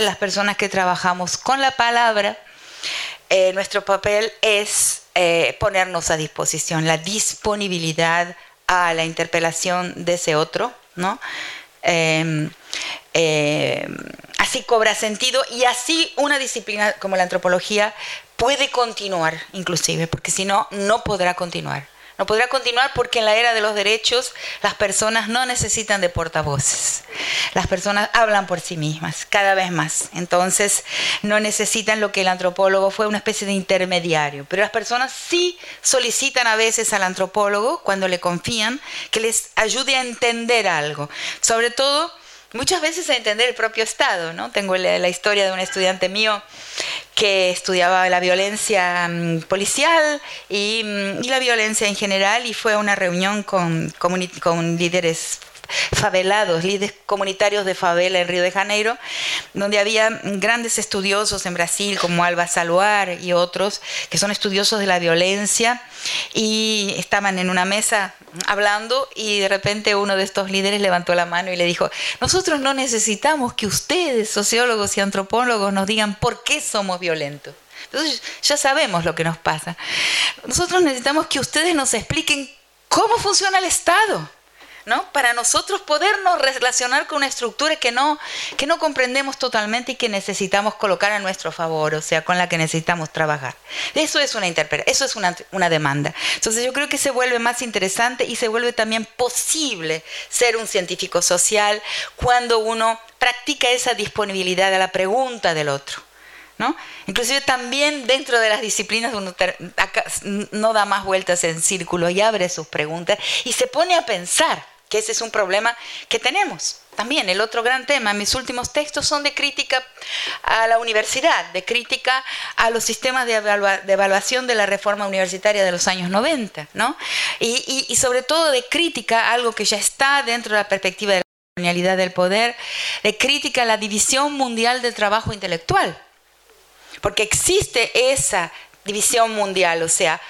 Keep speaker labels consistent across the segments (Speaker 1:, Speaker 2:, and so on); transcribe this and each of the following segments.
Speaker 1: las personas que trabajamos con la palabra, eh, nuestro papel es eh, ponernos a disposición, la disponibilidad a la interpelación de ese otro, ¿no? Em, em, así cobra sentido y así una disciplina como la antropología puede continuar inclusive, porque si no, no podrá continuar. No podrá continuar porque en la era de los derechos las personas no necesitan de portavoces. Las personas hablan por sí mismas, cada vez más. Entonces no necesitan lo que el antropólogo fue una especie de intermediario. Pero las personas sí solicitan a veces al antropólogo, cuando le confían, que les ayude a entender algo. Sobre todo muchas veces a entender el propio Estado. ¿no? Tengo la, historia de un estudiante mío que estudiaba la violencia mm, policial mm, y, la violencia en general y fue a una reunión con, con líderes favelados, líderes comunitarios de favela en Río de Janeiro, donde había grandes estudiosos en Brasil como Alba Saluar y otros, que son estudiosos de la violencia, y estaban en una mesa hablando y de repente uno de estos líderes levantó la mano y le dijo, nosotros no necesitamos que ustedes, sociólogos y antropólogos, nos digan por qué somos violentos. Entonces ya sabemos lo que nos pasa. Nosotros necesitamos que ustedes nos expliquen cómo funciona el Estado para nosotros podernos relacionar con una estructura que no, que no comprendemos totalmente y que necesitamos colocar a nuestro favor, o sea, con la que necesitamos trabajar. Eso es una eso es una, una demanda. Entonces yo creo que se vuelve más interesante y se vuelve también posible ser un científico social cuando uno practica esa disponibilidad a la pregunta del otro. ¿No? Inclusive también dentro de las disciplinas uno no da más vueltas en círculo y abre sus preguntas y se pone a pensar que ese es un problema que tenemos. También el otro gran tema, mis últimos textos son de crítica a la universidad, de crítica a los sistemas de, evaluación de la reforma universitaria de los años 90, ¿no? Y, y sobre todo de crítica a algo que ya está dentro de la perspectiva de la colonialidad del poder, de crítica a la división mundial del trabajo intelectual. Porque existe esa división mundial, o sea,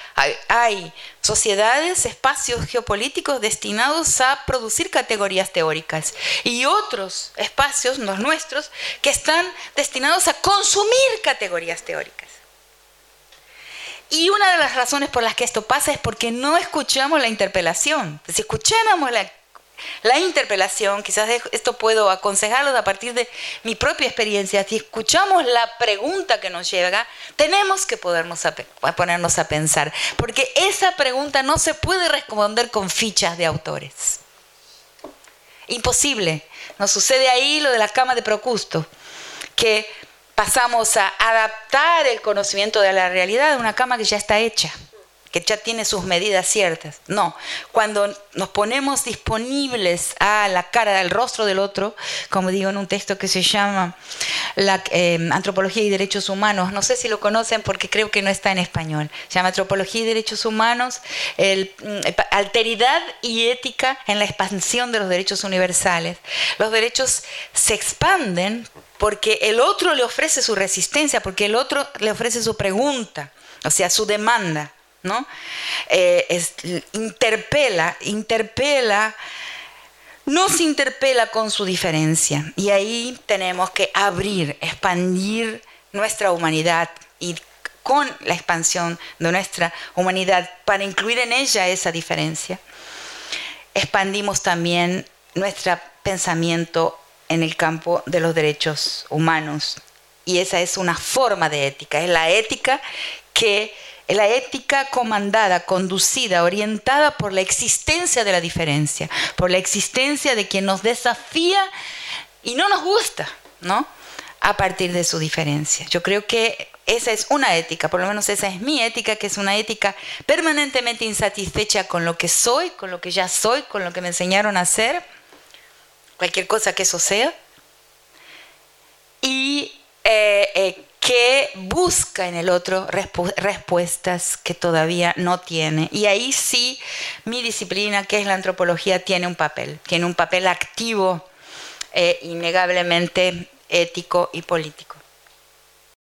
Speaker 1: hay, sociedades, espacios geopolíticos destinados a producir categorías teóricas y otros espacios, los nuestros, que están destinados a consumir categorías teóricas. Y una de las razones por las que esto pasa es porque no escuchamos la interpelación. Si escucháramos la la interpelación, quizás esto puedo aconsejarlos a partir de mi propia experiencia, si escuchamos la pregunta que nos llega, tenemos que podernos ponernos a pensar, porque esa pregunta no se puede responder con fichas de autores. Imposible. Nos sucede ahí lo de la cama de Procusto, que pasamos a adaptar el conocimiento de la realidad a una cama que ya está hecha que ya tiene sus medidas ciertas. No, cuando nos ponemos disponibles a la cara del rostro del otro, como digo en un texto que se llama la, em, Antropología y Derechos Humanos, no sé si lo conocen porque creo que no está en español, se llama Antropología y Derechos Humanos, el, mm, alteridad y ética en la expansión de los derechos universales. Los derechos se expanden porque el otro le ofrece su resistencia, porque el otro le ofrece su pregunta, o sea, su demanda. ¿No? Eh, interpela, interpela, nos interpela con su diferencia. Y ahí tenemos que abrir, expandir nuestra humanidad y con la expansión de nuestra humanidad para incluir en ella esa diferencia, expandimos también nuestro pensamiento en el campo de los derechos humanos. Y esa es una forma de ética, es la ética que la ética comandada, conducida, orientada por la existencia de la diferencia, por la existencia de quien nos desafía y no nos gusta, ¿no? A partir de su diferencia. Yo creo que esa es una ética, por lo menos esa es mi ética, que es una ética permanentemente insatisfecha con lo que soy, con lo que ya soy, con lo que me enseñaron a hacer, cualquier cosa que eso sea. Y eh, eh, busca en el otro respuestas que todavía no tiene. Y ahí sí mi disciplina, que es la antropología, tiene un papel, tiene un papel activo, e innegablemente ético y político.